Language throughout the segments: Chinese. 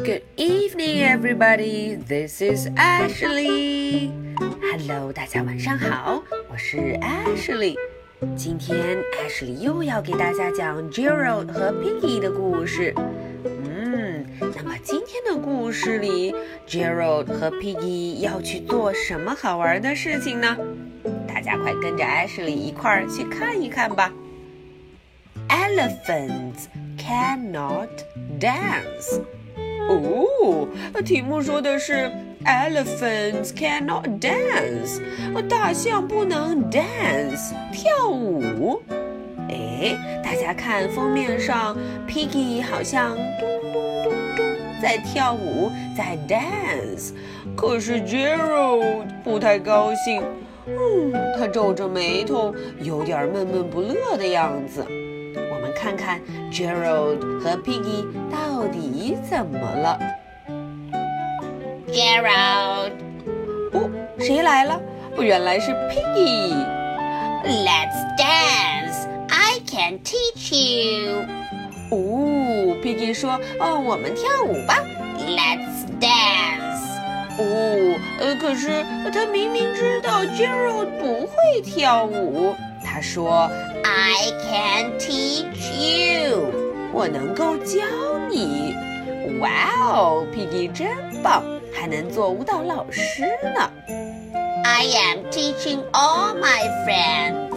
Good evening, everybody. This is Ashley. Hello，大家晚上好，我是 Ashley。今天 Ashley 又要给大家讲 Gerald 和 Piggy 的故事。嗯，那么今天的故事里，Gerald 和 Piggy 要去做什么好玩的事情呢？大家快跟着 Ashley 一块儿去看一看吧。Elephants cannot dance. 哦，题目说的是 Elephants cannot dance，大象不能 dance 跳舞。哎，大家看封面上，Piggy 好像咚咚咚咚在跳舞，在 dance，可是 Gerald 不太高兴，嗯，他皱着眉头，有点闷闷不乐的样子。看看 Gerald 和 Piggy 到底怎么了？Gerald，哦，谁来了？原来是 Piggy。Let's dance. I can teach you. 哦，Piggy 说：“哦，我们跳舞吧。”Let's dance. 哦，呃，可是他明明知道 Gerald 不会跳舞。他说：“I can teach you，我能够教你。”哇哦，Piggy 真棒，还能做舞蹈老师呢。I am teaching all my friends。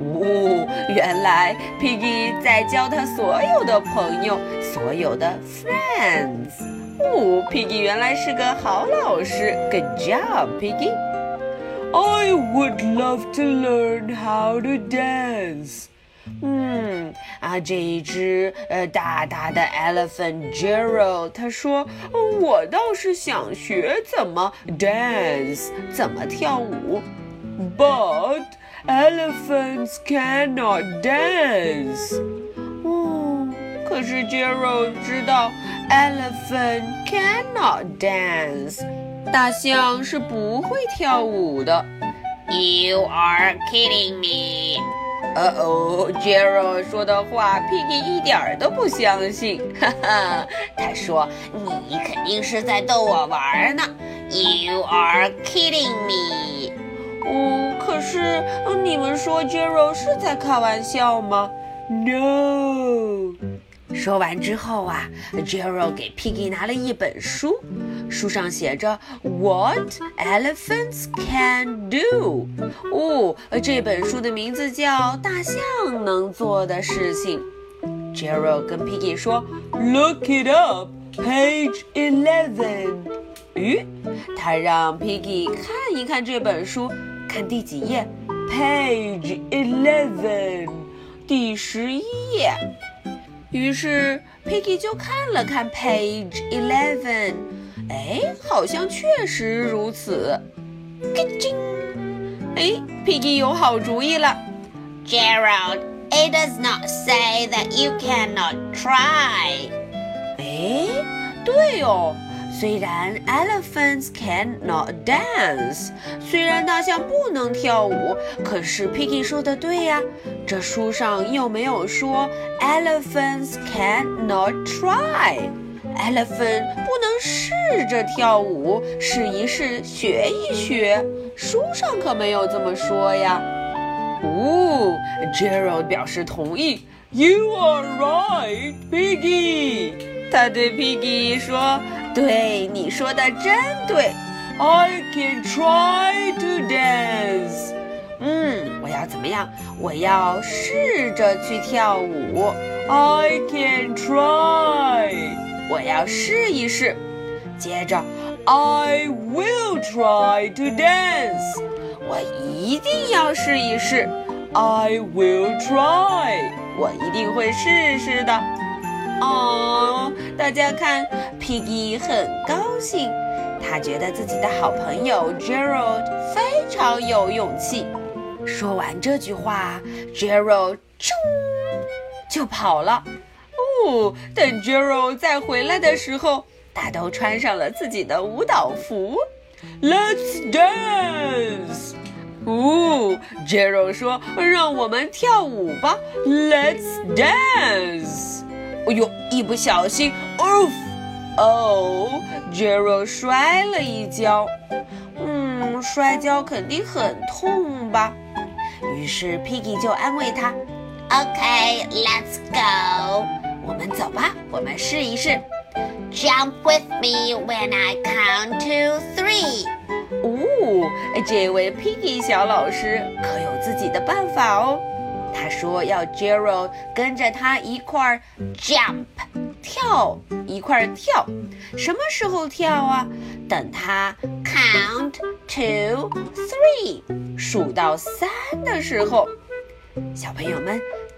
哦，原来 Piggy 在教他所有的朋友，所有的 friends。哦，Piggy 原来是个好老师。Good job，Piggy。I would love to learn how to dance. 嗯啊，这一只呃大大的 elephant Gerald，他说，我倒是想学怎么 dance，怎么跳舞。But elephants cannot dance. 哦，可是 Gerald 知道 elephant cannot dance。大象是不会跳舞的。You are kidding me！呃哦，Gerald 说的话，Piggy 一点儿都不相信。哈哈，他说：“你肯定是在逗我玩呢。”You are kidding me！哦，可是你们说 Gerald 是在开玩笑吗？No！说完之后啊，Gerald 给 Piggy 拿了一本书。书上写着 "What elephants can do"。哦，这本书的名字叫《大象能做的事情》。Gerald 跟 Piggy 说："Look it up, page eleven." 咦，他让 Piggy 看一看这本书，看第几页？Page eleven，第十一页。于是 Piggy 就看了看 Page eleven。 哎，好像确实如此。咯吱！哎，Piggy 有好主意了。Gerald，it does not say that you cannot try。哎，对哦，虽然 elephants cannot dance，虽然大象不能跳舞，可是 Piggy 说的对呀。这书上又没有说 elephants cannot try。 Elephant 不能试着跳舞，试一试，学一学。书上可没有这么说呀。哦，Gerald 表示同意。You are right, Piggy。他对 Piggy 说：“对，你说的真对。I can try to dance。嗯，我要怎么样？我要试着去跳舞。I can try。”我要试一试。接着，I will try to dance。我一定要试一试。I will try。我一定会试试的。哦，大家看，Piggy 很高兴，他觉得自己的好朋友 Gerald 非常有勇气。说完这句话，Gerald 冲就跑了。等 Gerald 再回来的时候，他都穿上了自己的舞蹈服。Let's dance！哦，Gerald 说：“让我们跳舞吧。”Let's dance！哎呦，一不小心，哦，哦，Gerald 摔了一跤。嗯，摔跤肯定很痛吧？于是 Piggy 就安慰他：“OK, let's go。我们走吧，我们试一试。Jump with me when I count to three。”哦，这位 Piggy 小老师可有自己的办法哦。他说要 Gerald 跟着他一块儿 jump 跳，一块儿跳。什么时候跳啊？等他 count to three 数到三的时候。小朋友们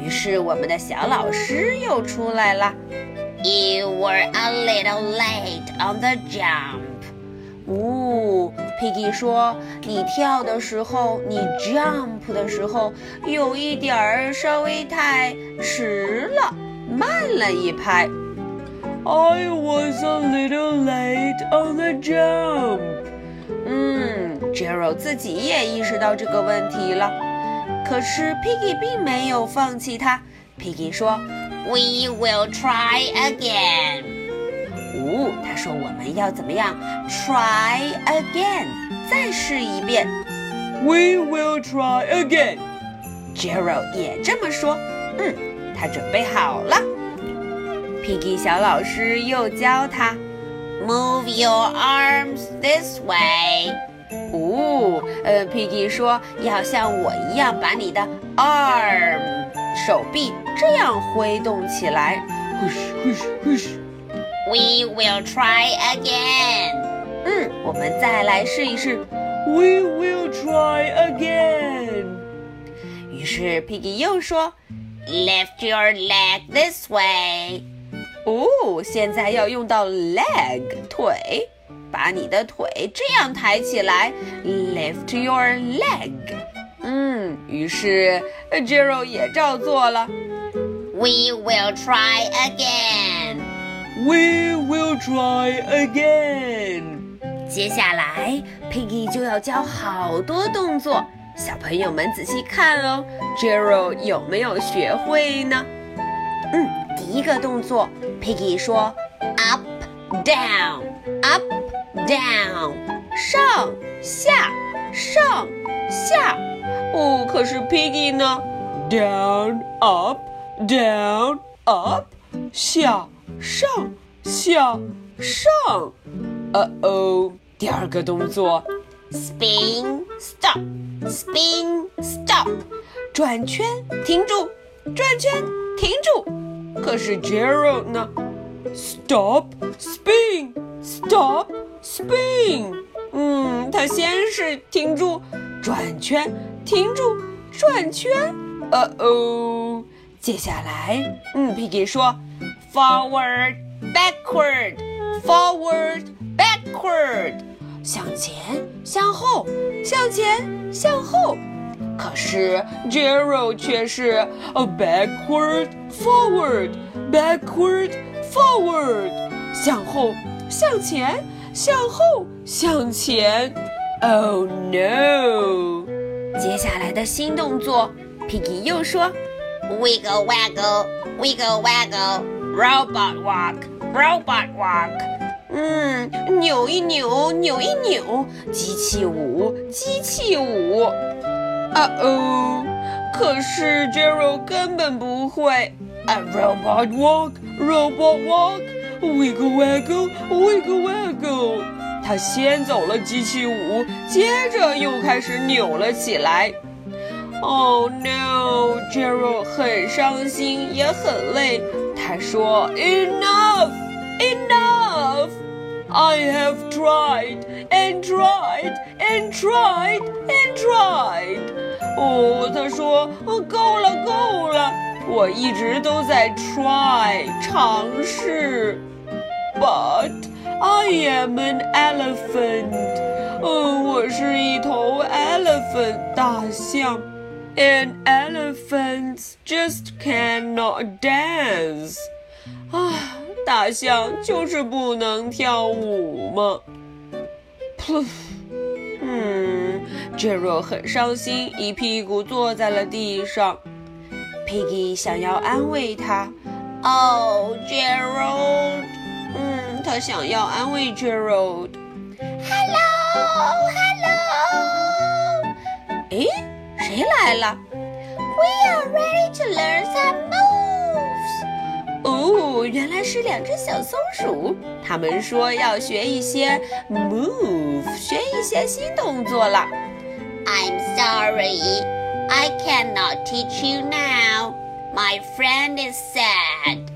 于是我们的小老师又出来了，You were a little late on the jump。哦，Piggy 说：“你跳的时候，你 jump 的时候，有一点儿稍微太迟了，慢了一拍。” I was a little late on the jump。嗯，Gerald 自己也意识到这个问题了，可是 Piggy 并没有放弃他。Piggy 说：“We will try again。”哦，他说我们要怎么样？Try again，再试一遍。We will try again。Gerald 也这么说。嗯，他准备好了。Piggy 小老师又教他：Move your arms this way。哦，呃，Piggy 说要像我一样把你的 arm 手臂这样挥动起来。Hush hush hush。We will try again。嗯，我们再来试一试。We will try again。于是 Piggy 又说：“Lift your leg this way。”哦，现在要用到 leg 腿，把你的腿这样抬起来。Lift your leg。嗯，于是 Gerald 也照做了。We will try again。We will try again。接下来，Piggy 就要教好多动作，小朋友们仔细看哦，Gerald 有没有学会呢？嗯，第一个动作，Piggy 说，up down，up down，上下上下。哦，可是 Piggy 呢？down up down up，下。上下上，呃哦，第二个动作，spin stop spin stop，转圈停住，转圈停住。可是 Gerald 呢？stop spin stop spin，嗯，他先是停住，转圈停住，转圈，呃哦，接下来，嗯，Piggy 说。Forward, backward, forward, backward，向前，向后，向前，向后。可是 Gerald 却是 a backward, forward, backward, forward，向后，向前，向后，向前。Oh no！接下来的新动作，Piggy 又说，Wiggle, waggle, wiggle, waggle。Robot walk, robot walk。嗯，扭一扭，扭一扭，机器舞，机器舞。啊哦，可是 Gerald 根本不会。A robot walk, robot walk, wiggle waggle, wiggle waggle。他先走了机器舞，接着又开始扭了起来。Oh no, Gerald 很伤心，也很累。他说：“Enough, enough! I have tried and tried and tried and tried.” 哦，他说：“哦够了，够了！我一直都在 try 尝试。” but I am an elephant. 嗯，我是一头 elephant 大象，and elephants just cannot dance. 啊，大象就是不能跳舞嘛。噗，嗯，Jero 很伤心，一屁股坐在了地上。Piggy 想要安慰他。Oh, Gerald. 嗯，他想要安慰 Gerald。 Hello, hello. 诶，谁来了？ We are ready to learn some moves. 哦，原来是两只小松鼠。他们说要学一些 move，学一些新动作了。 I'm sorry. I cannot teach you now. My friend is sad.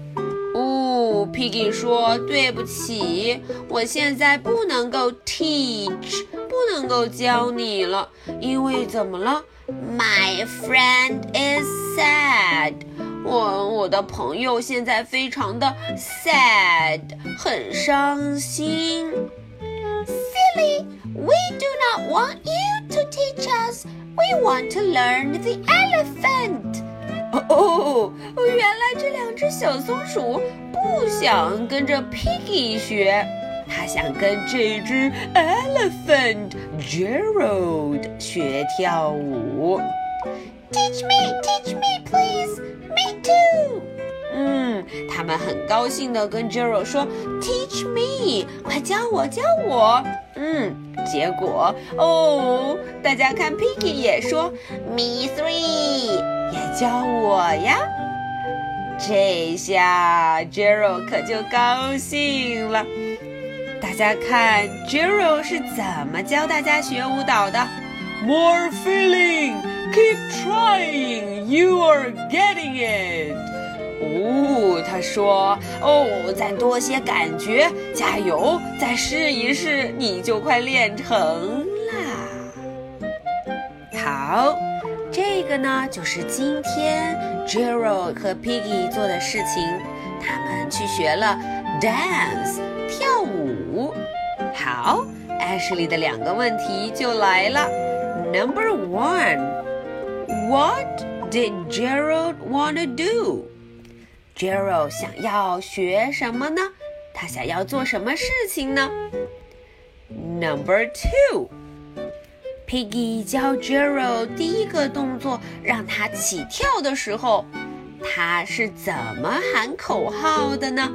哦，Piggy 说对不起，我现在不能够 teach，不能够教你了，因为怎么了？My friend is sad. 我我的朋友现在非常的 sad，很伤心。Silly, we do not want you to teach us. We want to learn the elephant. 哦哦，原来这两只小松鼠不想跟着 Piggy 学，它想跟这只 Elephant Gerald 学跳舞。Teach me, teach me, please. Me too. 嗯，他们很高兴地跟 Gerald 说：“Teach me，快教我，教我。”嗯，结果哦，大家看 Piggy 也说 Me three. 也教我呀。这下 Gerald 可就高兴了。大家看 Gerald 是怎么教大家学舞蹈的？More feeling, keep trying, you are getting it. 哦，他说：“哦，再多些感觉，加油，再试一试，你就快练成啦。”好，这个呢就是今天 Gerald 和 Piggy 做的事情，他们去学了 dance 跳舞。好，Ashley 的两个问题就来了。Number one，What did Gerald wanna do？Jero 想要学什么呢？他想要做什么事情呢？Number two，Piggy 教 Gerald 第一个动作，让他起跳的时候，他是怎么喊口号的呢？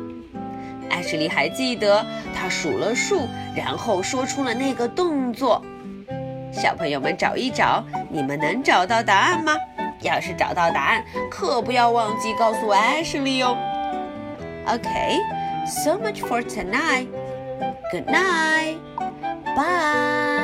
艾什莉还记得，他数了数，然后说出了那个动作。小朋友们找一找，你们能找到答案吗？要是找到答案，可不要忘记告诉艾什莉哦。Okay, so much for tonight. Good night. Bye.